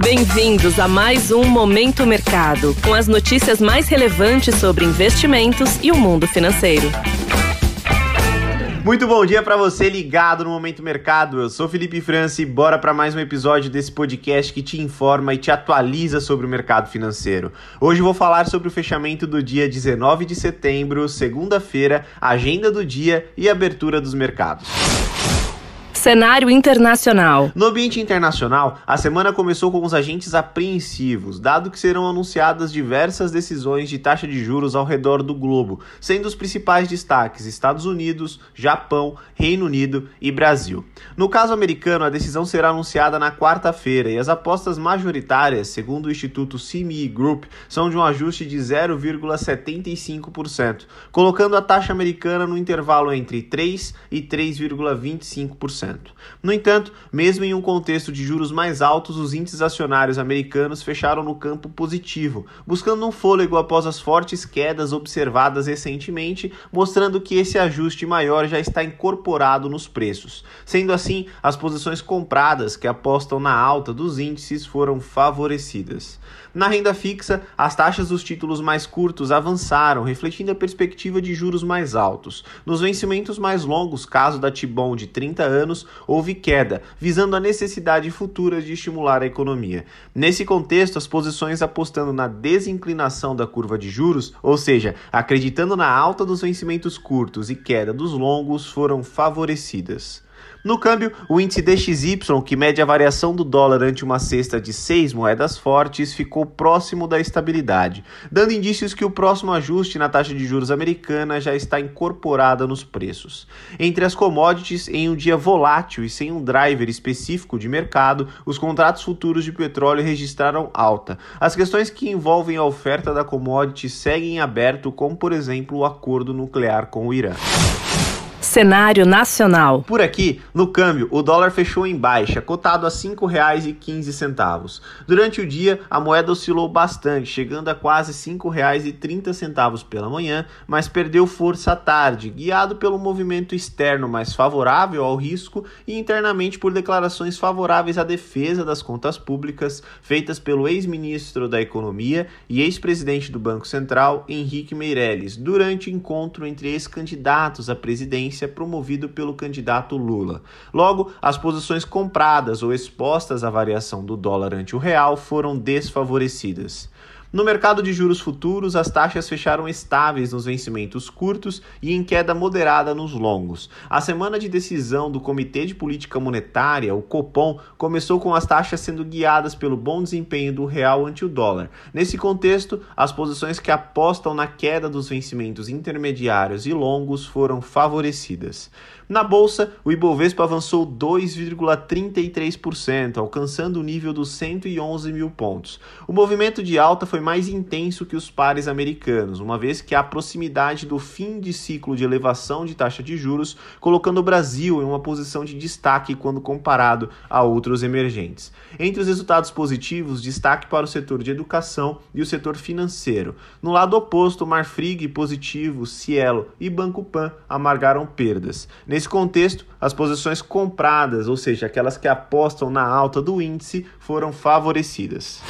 Bem-vindos a mais um Momento Mercado, com as notícias mais relevantes sobre investimentos e o mundo financeiro. Muito bom dia para você ligado no Momento Mercado. Eu sou Felipe França e bora para mais um episódio desse podcast que te informa e te atualiza sobre o mercado financeiro. Hoje vou falar sobre o fechamento do dia 19 de setembro, segunda-feira, agenda do dia e abertura dos mercados. Cenário internacional. No ambiente internacional, a semana começou com os agentes apreensivos, dado que serão anunciadas diversas decisões de taxa de juros ao redor do globo, sendo os principais destaques Estados Unidos, Japão, Reino Unido e Brasil. No caso americano, a decisão será anunciada na quarta-feira e as apostas majoritárias, segundo o Instituto CME Group, são de um ajuste de 0,75%, colocando a taxa americana no intervalo entre 3 e 3,25%. No entanto, mesmo em um contexto de juros mais altos, os índices acionários americanos fecharam no campo positivo, buscando um fôlego após as fortes quedas observadas recentemente, mostrando que esse ajuste maior já está incorporado nos preços. Sendo assim, as posições compradas que apostam na alta dos índices foram favorecidas. Na renda fixa, as taxas dos títulos mais curtos avançaram, refletindo a perspectiva de juros mais altos. Nos vencimentos mais longos, caso da Tibon de 30 anos, houve queda, visando a necessidade futura de estimular a economia. Nesse contexto, as posições apostando na desinclinação da curva de juros, ou seja, acreditando na alta dos vencimentos curtos e queda dos longos, foram favorecidas. No câmbio, o índice DXY, que mede a variação do dólar ante uma cesta de seis moedas fortes, ficou próximo da estabilidade, dando indícios que o próximo ajuste na taxa de juros americana já está incorporada nos preços. Entre as commodities, em um dia volátil e sem um driver específico de mercado, os contratos futuros de petróleo registraram alta. As questões que envolvem a oferta da commodity seguem em aberto, como por exemplo o acordo nuclear com o Irã. Cenário nacional. Por aqui, no câmbio, o dólar fechou em baixa, cotado a R$ 5,15. Durante o dia, a moeda oscilou bastante, chegando a quase R$ 5,30 pela manhã, mas perdeu força à tarde, guiado pelo movimento externo mais favorável ao risco e internamente por declarações favoráveis à defesa das contas públicas feitas pelo ex-ministro da Economia e ex-presidente do Banco Central, Henrique Meirelles, durante encontro entre ex-candidatos à presidência promovido pelo candidato Lula. Logo, as posições compradas ou expostas à variação do dólar ante o real foram desfavorecidas. No mercado de juros futuros, as taxas fecharam estáveis nos vencimentos curtos e em queda moderada nos longos. A semana de decisão do Comitê de Política Monetária, o Copom, começou com as taxas sendo guiadas pelo bom desempenho do real ante o dólar. Nesse contexto, as posições que apostam na queda dos vencimentos intermediários e longos foram favorecidas. Na bolsa, o Ibovespa avançou 2,33%, alcançando o nível dos 111 mil pontos. O movimento de alta foi mais intenso que os pares americanos, uma vez que a proximidade do fim de ciclo de elevação de taxa de juros, colocando o Brasil em uma posição de destaque quando comparado a outros emergentes. Entre os resultados positivos, destaque para o setor de educação e o setor financeiro. No lado oposto, Marfrig positivo, Cielo e Banco Pan amargaram perdas. Nesse contexto, as posições compradas, ou seja, aquelas que apostam na alta do índice, foram favorecidas.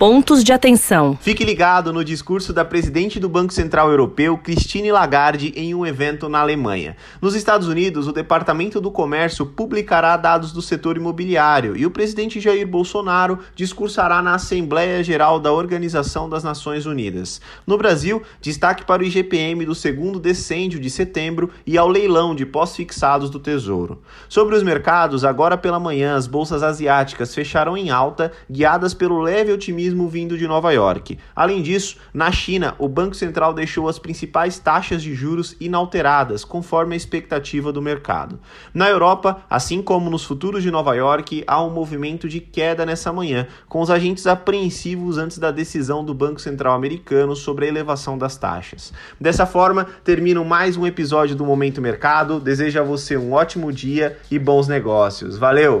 Pontos de atenção. Fique ligado no discurso da presidente do Banco Central Europeu, Christine Lagarde, em um evento na Alemanha. Nos Estados Unidos, o Departamento do Comércio publicará dados do setor imobiliário e o presidente Jair Bolsonaro discursará na Assembleia Geral da Organização das Nações Unidas. No Brasil, destaque para o IGPM do segundo decêndio de setembro e ao leilão de pós-fixados do Tesouro. Sobre os mercados, agora pela manhã, as bolsas asiáticas fecharam em alta, guiadas pelo leve otimismo vindo de Nova York. Além disso, na China, o Banco Central deixou as principais taxas de juros inalteradas, conforme a expectativa do mercado. Na Europa, assim como nos futuros de Nova York, há um movimento de queda nessa manhã, com os agentes apreensivos antes da decisão do Banco Central americano sobre a elevação das taxas. Dessa forma, termino mais um episódio do Momento Mercado. Desejo a você um ótimo dia e bons negócios. Valeu!